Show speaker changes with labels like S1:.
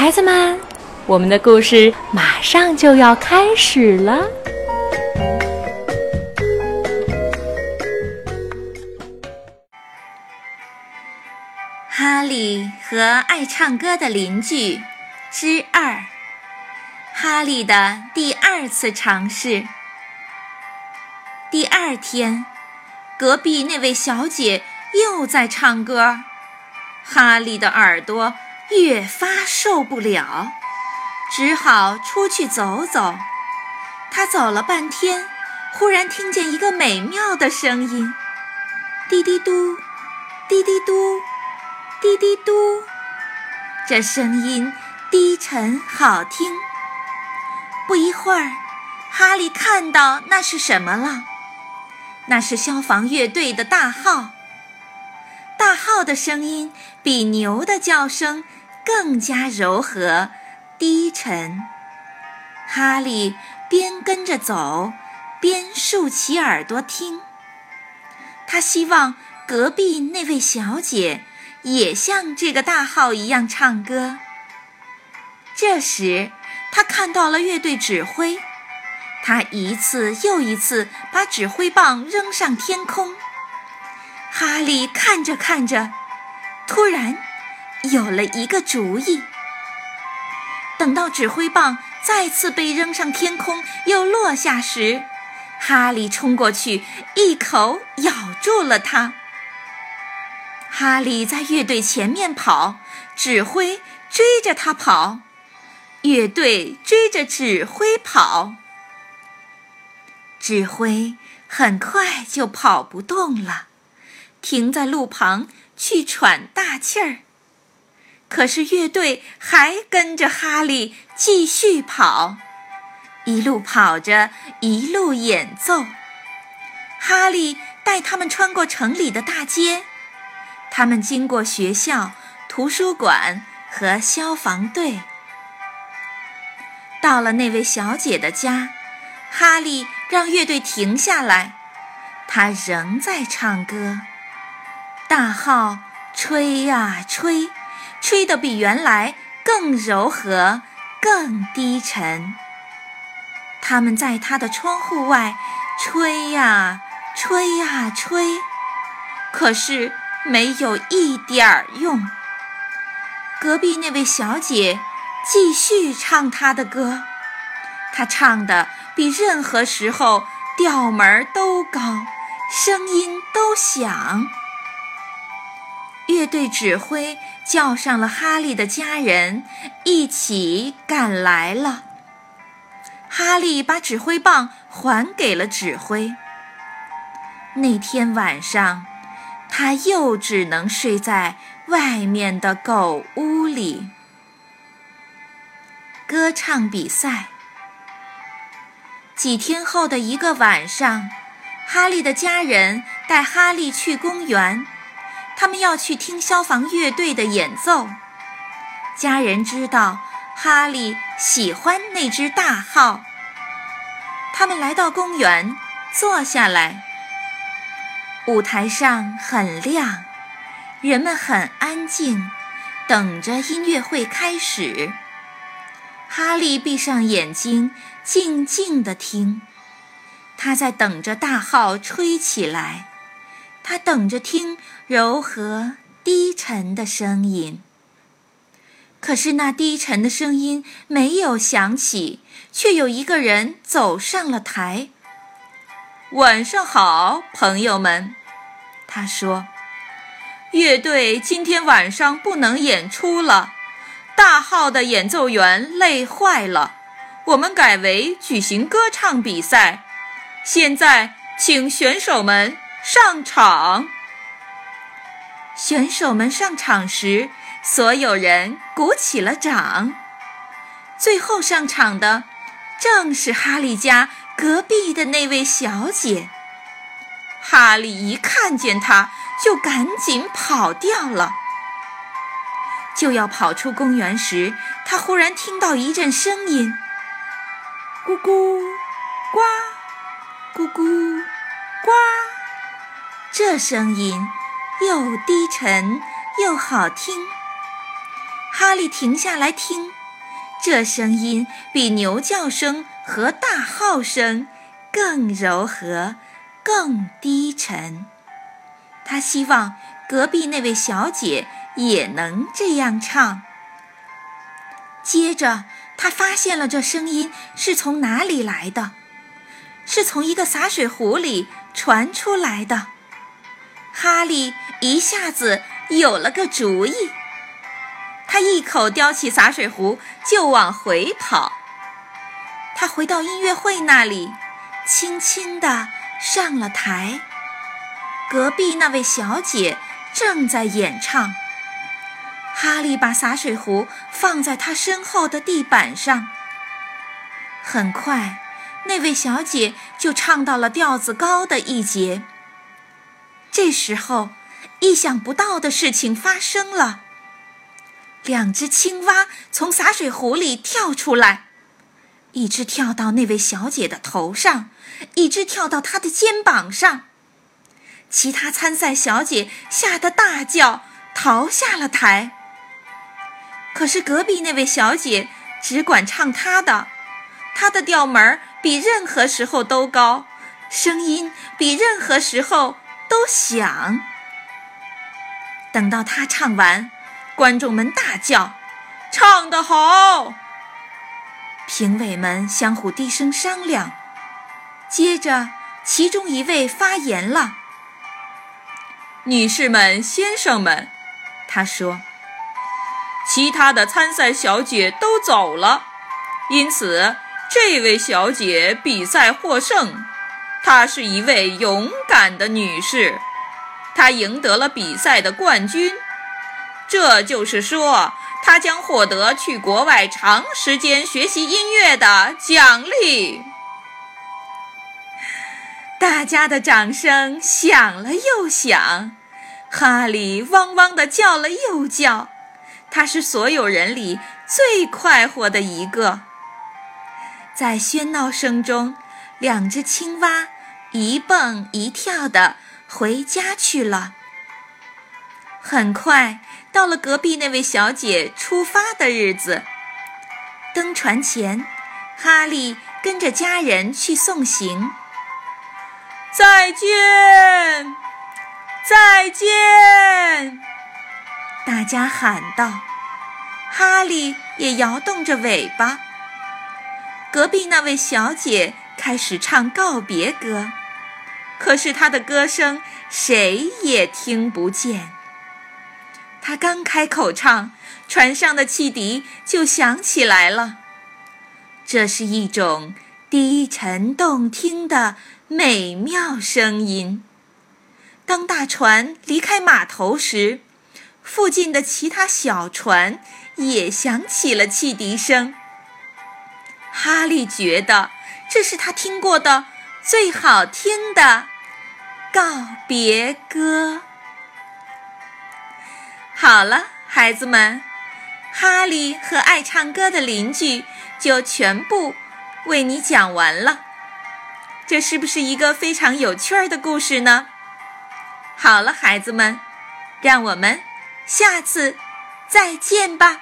S1: 孩子们，我们的故事马上就要开始了。
S2: 哈利和爱唱歌的邻居之二，哈利的第二次尝试。第二天，隔壁那位小姐又在唱歌，哈利的耳朵越发受不了，只好出去走走。他走了半天，忽然听见一个美妙的声音：滴滴嘟，滴滴嘟。滴滴嘟，这声音低沉好听。不一会儿，哈利看到那是什么了？那是消防乐队的大号。大号的声音比牛的叫声更加柔和、低沉。哈利边跟着走，边竖起耳朵听。他希望隔壁那位小姐。也像这个大号一样唱歌。这时，他看到了乐队指挥，他一次又一次把指挥棒扔上天空。哈利看着看着，突然有了一个主意。等到指挥棒再次被扔上天空又落下时，哈利冲过去，一口咬住了它。哈利在乐队前面跑，指挥追着他跑，乐队追着指挥跑。指挥很快就跑不动了，停在路旁去喘大气儿。可是乐队还跟着哈利继续跑，一路跑着，一路演奏。哈利带他们穿过城里的大街。他们经过学校、图书馆和消防队，到了那位小姐的家。哈利让乐队停下来，他仍在唱歌。大号吹呀吹，吹得比原来更柔和、更低沉。他们在他的窗户外吹呀吹呀吹，可是。没有一点儿用。隔壁那位小姐继续唱她的歌，她唱的比任何时候调门都高，声音都响。乐队指挥叫上了哈利的家人，一起赶来了。哈利把指挥棒还给了指挥。那天晚上。他又只能睡在外面的狗屋里。歌唱比赛。几天后的一个晚上，哈利的家人带哈利去公园，他们要去听消防乐队的演奏。家人知道哈利喜欢那只大号，他们来到公园，坐下来。舞台上很亮，人们很安静，等着音乐会开始。哈利闭上眼睛，静静地听。他在等着大号吹起来，他等着听柔和低沉的声音。可是那低沉的声音没有响起，却有一个人走上了台。晚上好，朋友们。他说：“乐队今天晚上不能演出了，大号的演奏员累坏了。我们改为举行歌唱比赛。现在，请选手们上场。”选手们上场时，所有人鼓起了掌。最后上场的，正是哈利家隔壁的那位小姐。哈利一看见她，就赶紧跑掉了。就要跑出公园时，他忽然听到一阵声音：“咕咕，呱，咕咕，呱。”这声音又低沉又好听。哈利停下来听，这声音比牛叫声和大号声更柔和、更低沉。他希望隔壁那位小姐也能这样唱。接着，他发现了这声音是从哪里来的，是从一个洒水壶里传出来的。哈利一下子有了个主意。他一口叼起洒水壶就往回跑。他回到音乐会那里，轻轻地上了台。隔壁那位小姐正在演唱。哈利把洒水壶放在他身后的地板上。很快，那位小姐就唱到了调子高的一节。这时候，意想不到的事情发生了。两只青蛙从洒水壶里跳出来，一只跳到那位小姐的头上，一只跳到她的肩膀上。其他参赛小姐吓得大叫，逃下了台。可是隔壁那位小姐只管唱她的，她的调门比任何时候都高，声音比任何时候都响。等到她唱完。观众们大叫：“唱得好！”评委们相互低声商量。接着，其中一位发言了：“女士们、先生们，他说，其他的参赛小姐都走了，因此这位小姐比赛获胜。她是一位勇敢的女士，她赢得了比赛的冠军。”这就是说，她将获得去国外长时间学习音乐的奖励。大家的掌声响了又响，哈利汪汪地叫了又叫，他是所有人里最快活的一个。在喧闹声中，两只青蛙一蹦一跳地回家去了。很快。到了隔壁那位小姐出发的日子，登船前，哈利跟着家人去送行。再见，再见！大家喊道。哈利也摇动着尾巴。隔壁那位小姐开始唱告别歌，可是他的歌声谁也听不见。他刚开口唱，船上的汽笛就响起来了。这是一种低沉动听的美妙声音。当大船离开码头时，附近的其他小船也响起了汽笛声。哈利觉得这是他听过的最好听的告别歌。好了，孩子们，哈利和爱唱歌的邻居就全部为你讲完了。这是不是一个非常有趣儿的故事呢？好了，孩子们，让我们下次再见吧。